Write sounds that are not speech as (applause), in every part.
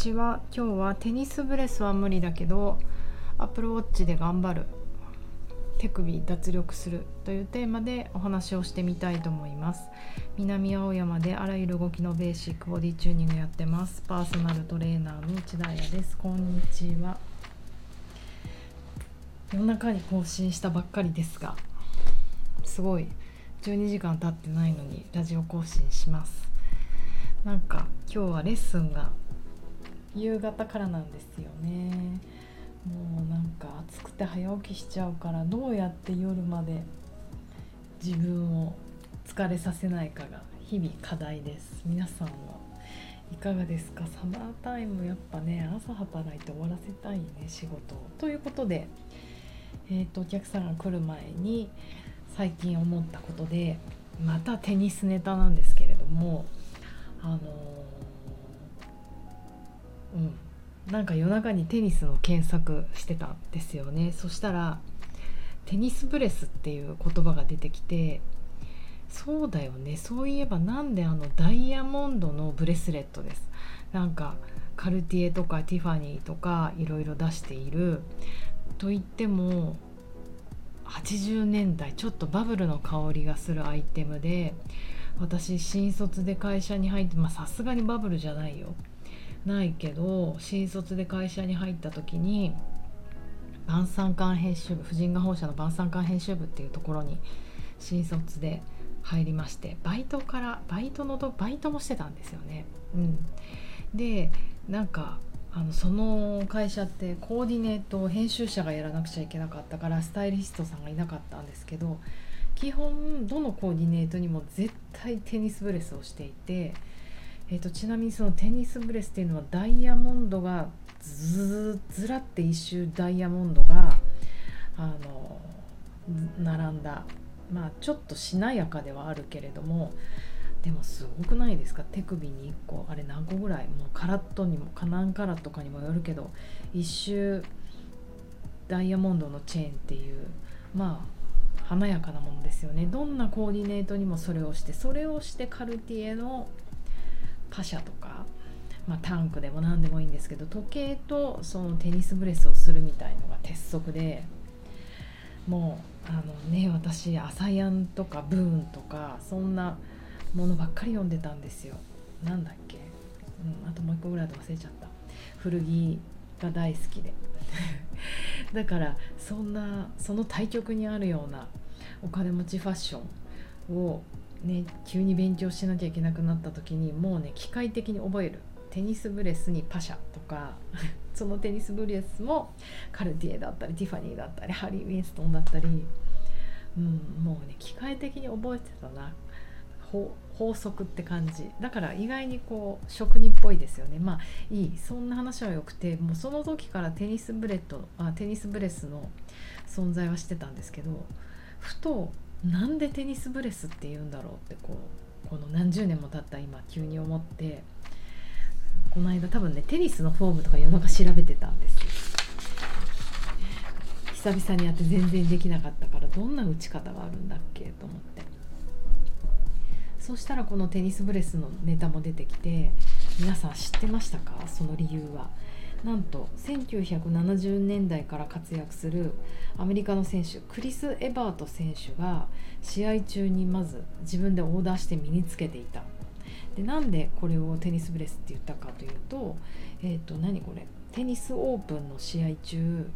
ちは。今日はテニスブレスは無理だけどアップルウォッチで頑張る。手首脱力するというテーマでお話をしてみたいと思います。南青山であらゆる動きのベーシックボディチューニングやってます。パーソナルトレーナーの内田彩です。こんにちは。夜中に更新したばっかりですがすごい。12時間経ってないのにラジオ更新します。なんか今日はレッスンが夕方からなんですよね。もうなんか暑くて早起きしちゃうからどうやって夜まで自分を疲れさせないかが日々課題です。皆さんはいかがですか？サマータイムやっぱね朝働いて終わらせたいね仕事を。ということで、えーと、お客さんが来る前に最近思ったことでまたテニスネタなんですけれどもあの、うん。なんか夜中にテニスの検索してたんですよね。そしたらテニスブレスっていう言葉が出てきてそうだよね。そういえばなんであのダイヤモンドのブレスレットです。なんかカルティエとかティファニーとかいろいろ出している。といっても80年代ちょっとバブルの香りがするアイテムで私新卒で会社に入ってまあさすがにバブルじゃないよ。ないけど新卒で会社に入った時に晩餐館編集部婦人画報社の晩餐館編集部っていうところに新卒で入りましてバイトからバイトのとバイトもしてたんですよね。うん、でなんかあのその会社ってコーディネートを編集者がやらなくちゃいけなかったからスタイリストさんがいなかったんですけど基本どのコーディネートにも絶対テニスブレスをしていてえーと、ちなみにそのテニスブレスっていうのはダイヤモンドがずずらって一周ダイヤモンドがあの並んだ。まあちょっとしなやかではあるけれどもでもすごくないですか？手首に1個あれ何個ぐらい？もうカラットにもか何カラットかにもよるけど一周ダイヤモンドのチェーンっていうまあ華やかなものですよね。どんなコーディネートにもそれをしてそれをしてカルティエのパシャとか、まあ、タンクでも何でもいいんですけど時計とそのテニスブレスをするみたいのが鉄則でもうあのね私アサヤンとかブーンとかそんなものばっかり読んでたんですよ。なんだっけ、うん、あともう一個ぐらいで忘れちゃった。古着が大好きで。(laughs) だからそんなその対極にあるようなお金持ちファッションをね急に勉強しなきゃいけなくなった時にもうね機械的に覚える。テニスブレスにパシャとか (laughs) そのテニスブレスもカルティエだったりティファニーだったりハリー・ウィンストンだったり、うん、もうね機械的に覚えてたな。法則って感じ。だから意外にこう職人っぽいですよね。まあいい。そんな話はよくてもうその時からテニスブレットあテニスブレスの存在はしてたんですけどふとなんでテニスブレスって言うんだろうってこうこの何十年も経った今急に思ってこの間多分ねテニスのフォームとか夜中調べてたんですよ。久々にやって全然できなかったからどんな打ち方があるんだっけと思って。そしたらこのテニスブレスのネタも出てきて皆さん知ってましたか？その理由は。なんと1970年代から活躍するアメリカの選手クリス・エバート選手が試合中にまず自分でオーダーして身につけていた。でなんでこれをテニスブレスって言ったかというと,、えー、と何これ？テニスオープンの試合中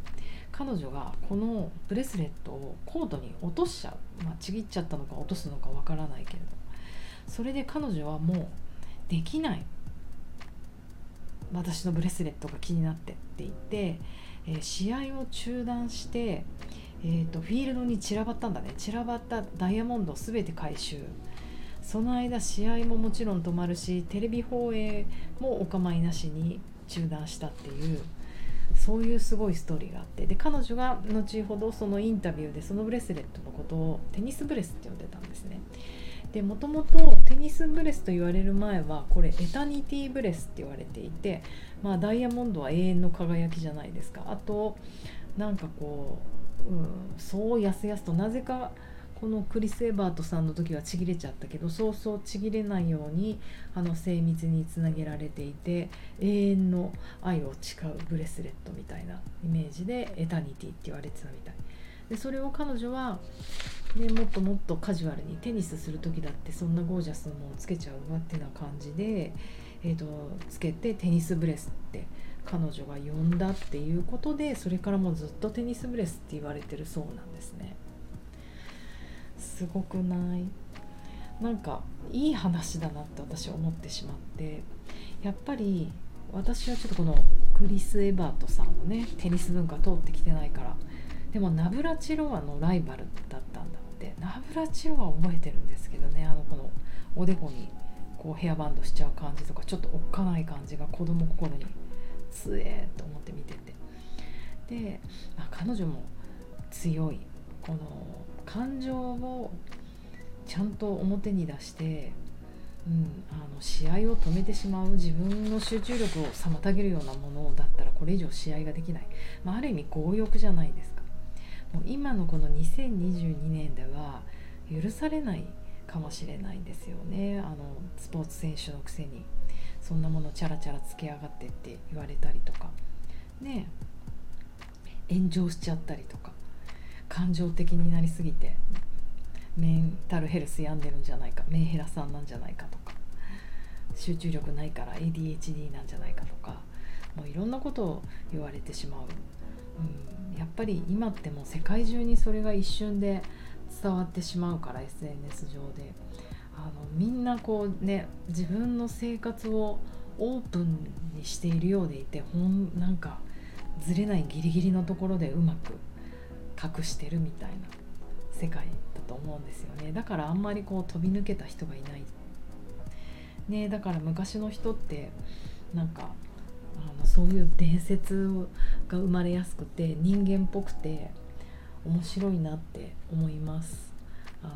彼女がこのブレスレットをコートに落としちゃう、まあ、ちぎっちゃったのか落とすのかわからないけれど。それで彼女はもうできない。私のブレスレットが気になってって言って、えー、試合を中断して、えーと、フィールドに散らばったんだね。散らばったダイヤモンドを全て回収。その間試合ももちろん止まるしテレビ放映もお構いなしに中断したっていう。そういうすごいストーリーがあって。で彼女が後ほどそのインタビューでそのブレスレットのことをテニスブレスって呼んでたんですね。でもともとテニスブレスと言われる前はこれエタニティブレスって言われていて、まあ、ダイヤモンドは永遠の輝きじゃないですか。あとなんかこう、うん、そうやすやすとなぜかこのクリス・エバートさんの時はちぎれちゃったけどそうそうちぎれないようにあの精密につなげられていて永遠の愛を誓うブレスレットみたいなイメージでエタニティって言われてたみたい。でそれを彼女は、ね、もっともっとカジュアルにテニスする時だってそんなゴージャスなものつけちゃうわってな感じで、えーと、つけてテニスブレスって彼女が呼んだっていうことでそれからもうずっとテニスブレスって言われてるそうなんですね。すごくない？なんかいい話だなって私は思ってしまってやっぱり私はちょっとこのクリス・エバートさんをねテニス文化通ってきてないからでもナブラチロワのライバルだったんだってナブラチロワ覚えてるんですけどね。あのこのおでこにこうヘアバンドしちゃう感じとかちょっとおっかない感じが子供心につえーと思って見てて。で、まあ、彼女も強い。この感情をちゃんと表に出して、うん、あの試合を止めてしまう自分の集中力を妨げるようなものだったらこれ以上試合ができない、まあ、ある意味強欲じゃないですか。もう今のこの2022年では許されないかもしれないですよね。あのスポーツ選手のくせに。そんなものチャラチャラつけやがってって言われたりとか。ね炎上しちゃったりとか。感情的になりすぎてメンタルヘルス病んでるんじゃないか。メンヘラさんなんじゃないかとか。集中力ないから ADHD なんじゃないかとか。もういろんなことを言われてしまう、やっぱり今ってもう世界中にそれが一瞬で伝わってしまうから SNS 上で。あのみんなこうね自分の生活をオープンにしているようでいてほんなんかずれないギリギリのところでうまく隠してるみたいな世界だと思うんですよね。だからあんまりこう飛び抜けた人がいない。ねだから昔の人ってなんかあのそういう伝説が生まれやすくて人間っぽくて面白いなって思います。あの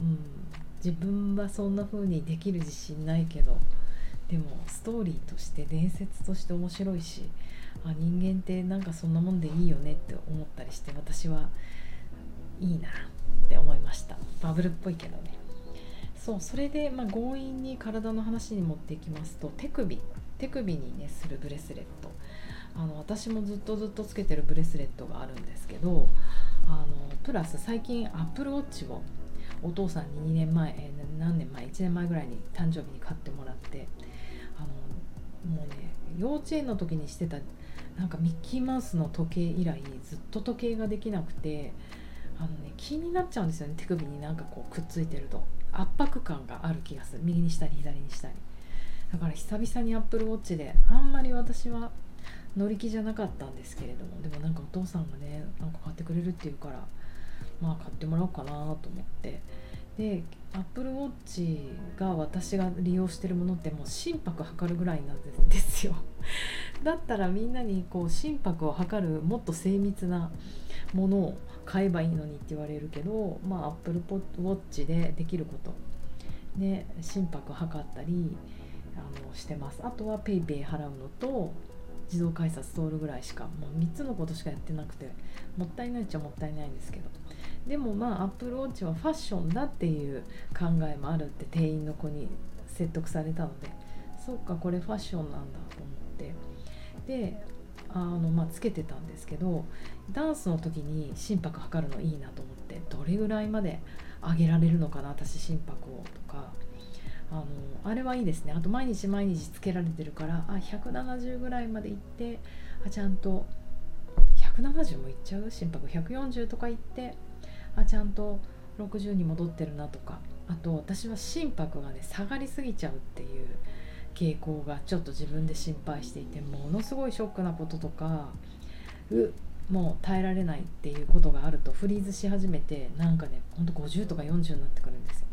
うん。自分はそんな風にできる自信ないけどでもストーリーとして伝説として面白いしあ人間ってなんかそんなもんでいいよねって思ったりして私はいいなって思いました。バブルっぽいけどね。そうそれで、まあ、強引に体の話に持っていきますと手首。手首にねするブレスレット。あの私もずっとずっとつけてるブレスレットがあるんですけどあのプラス最近アップルウォッチをお父さんに2年前、え、何年前1年前ぐらいに誕生日に買ってもらってあのもうね幼稚園の時にしてたなんかミッキーマウスの時計以来ずっと時計ができなくてあのね気になっちゃうんですよね手首になんかこうくっついてると。圧迫感がある気がする。右にしたり左にしたり。だから久々にアップルウォッチであんまり私は乗り気じゃなかったんですけれどもでもなんかお父さんがねなんか買ってくれるっていうからまあ買ってもらおうかなと思って。でアップルウォッチが私が利用してるものってもう心拍測るぐらいなんですよ。だったらみんなにこう心拍を測るもっと精密なものを買えばいいのにって言われるけどまあアップルウォッチでできること。で心拍測ったりあのしてます。あとは PayPay 払うのと自動改札通るぐらいしかもう3つのことしかやってなくてもったいないっちゃもったいないんですけど。でもまあアップルウォッチはファッションだっていう考えもあるって店員の子に説得されたのでそっかこれファッションなんだと思って。であのまあつけてたんですけどダンスの時に心拍測るのいいなと思ってどれぐらいまで上げられるのかな私心拍をとか。あのあれはいいですね。あと毎日毎日つけられてるからあ170ぐらいまでいってあちゃんと170もいっちゃう？心拍？140とかいってあちゃんと60に戻ってるなとか。あと私は心拍がね下がりすぎちゃうっていう傾向がちょっと自分で心配していてものすごいショックなこととかうもう耐えられないっていうことがあるとフリーズし始めてなんかねほんと50とか40になってくるんですよ。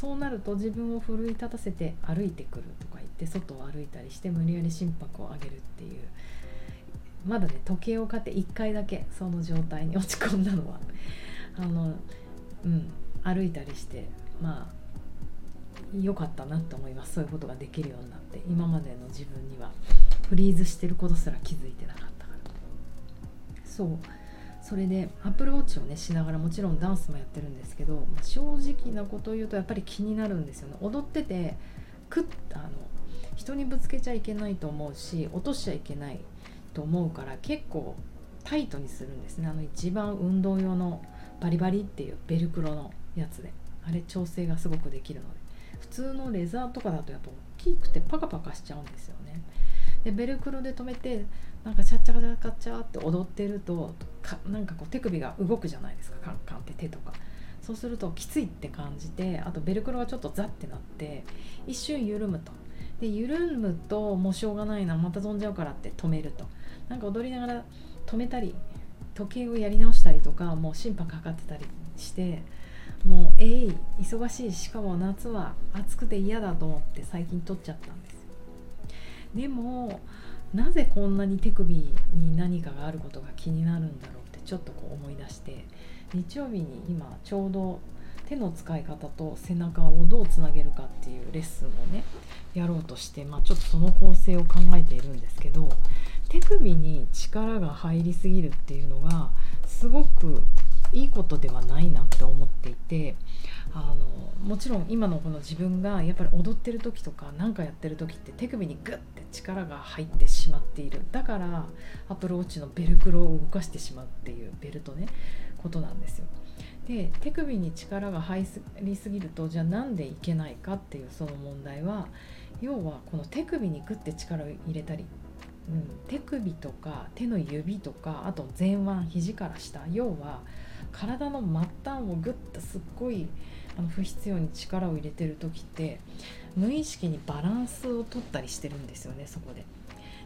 そう。なると自分を奮い立たせて歩いてくるとか言って外を歩いたりして無理やり心拍を上げるっていうまだね時計を買って1回だけその状態に落ち込んだのはあのうん歩いたりしてまあ良かったなと思いますそういうことができるようになって今までの自分にはフリーズしてることすら気づいてなかったからそうそれでアップルウォッチをねしながらもちろんダンスもやってるんですけど、ま、正直なことを言うとやっぱり気になるんですよね。踊っててくっあの人にぶつけちゃいけないと思うし落としちゃいけないと思うから結構タイトにするんですね。あの一番運動用のバリバリっていうベルクロのやつで。あれ調整がすごくできるので。普通のレザーとかだとやっぱ大きくてパカパカしちゃうんですよね。でベルクロで止めてなんかチャッチャカチャカチャって踊ってるとかなんかこう手首が動くじゃないですか。カンカンって手とか。そうするときついって感じてあとベルクロがちょっとザッてなって一瞬緩むと。で緩むともうしょうがないなまた飛んじゃうからって止めると。なんか踊りながら止めたり時計をやり直したりとかもう審判かかってたりしてもうえい忙しいしかも夏は暑くて嫌だと思って最近取っちゃったんです。でもなぜこんなに手首に何かがあることが気になるんだろうってちょっとこう思い出して日曜日に今ちょうど手の使い方と背中をどうつなげるかっていうレッスンをねやろうとして、まあ、ちょっとその構成を考えているんですけど手首に力が入りすぎるっていうのがすごくいいことではないなって思っていてあのもちろん今のこの自分がやっぱり踊ってる時とか何かやってる時って手首にグッて力が入ってしまっている。だからアプローチのベルクロを動かしてしまうっていうベルトね。ことなんですよ。で手首に力が入りすぎるとじゃあなんでいけないかっていうその問題は要はこの手首にグッて力を入れたりうん、手首とか手の指とかあと前腕肘から下。要は体の末端をグッとすっごいあの不必要に力を入れてる時って無意識にバランスを取ったりしてるんですよねそこで。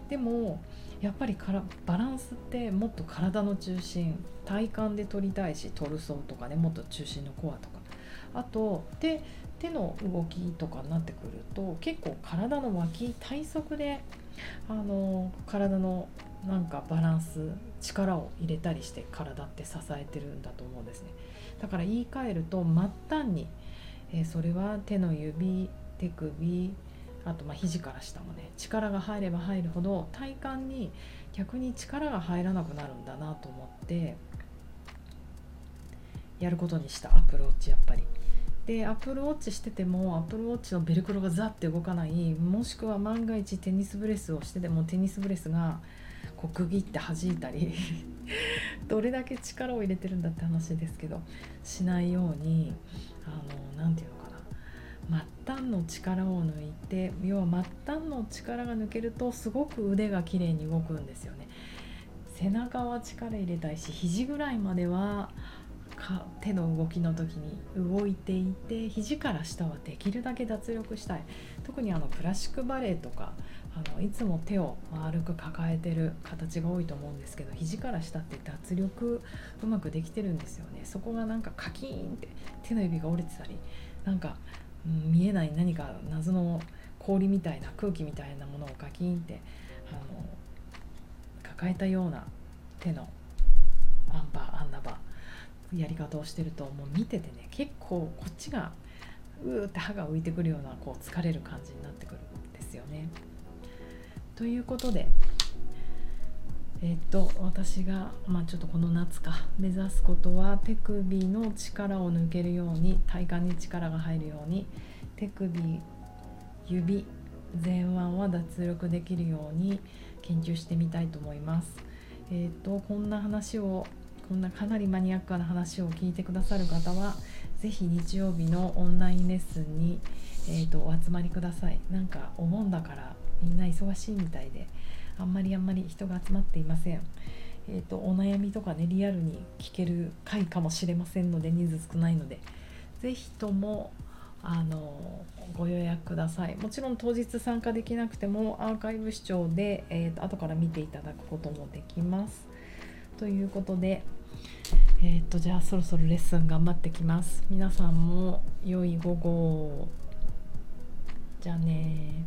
でもやっぱりからバランスってもっと体の中心体幹で取りたいしトルソーとかねもっと中心のコアとかあと手手の動きとかになってくると結構体の脇体側であの体のなんかバランス力を入れたりして体って支えてるんだと思うんですねだから言い換えると末端に、えー、それは手の指手首あとまあ肘から下もね力が入れば入るほど体幹に逆に力が入らなくなるんだなと思ってやることにしたアプローチやっぱり。でアップルウォッチしててもアップルウォッチのベルクロがザッて動かないもしくは万が一テニスブレスをしててもテニスブレスがこう区切って弾いたり (laughs) どれだけ力を入れてるんだって話ですけどしないように何て言うのかな。末端の力を抜いて要は末端の力が抜けるとすごく腕が綺麗に動くんですよね。背中は力入れたいし肘ぐらいまではか手の動きの時に動いていて肘から下はできるだけ脱力したい。特にあのクラシックバレエとかあのいつも手を丸く抱えてる形が多いと思うんですけど肘から下って脱力うまくできてるんですよね。そこがなんかカキーンって手の指が折れてたりなんか、うん、見えない何か謎の氷みたいな空気みたいなものをカキーンってあの抱えたような手のアンバーアンナバーやり方をしてるともう見ててね結構こっちがうーって歯が浮いてくるようなこう疲れる感じになってくるんですよね。ということでえっと私が、まあ、ちょっとこの夏か目指すことは手首の力を抜けるように体幹に力が入るように手首指前腕は脱力できるように研究してみたいと思います。えっとこんな話をこんなかなりマニアックな話を聞いてくださる方は是非日曜日のオンラインレッスンに、えーと、お集まりください。なんかお盆だからみんな忙しいみたいであんまりあんまり人が集まっていません。えーと、お悩みとかねリアルに聞ける回かもしれませんので人数少ないので是非ともあのご予約ください。もちろん当日参加できなくてもアーカイブ視聴で、えーと後から見ていただくこともできます。ということでえー、っとじゃあそろそろレッスン頑張ってきます。皆さんも良い午後じゃあね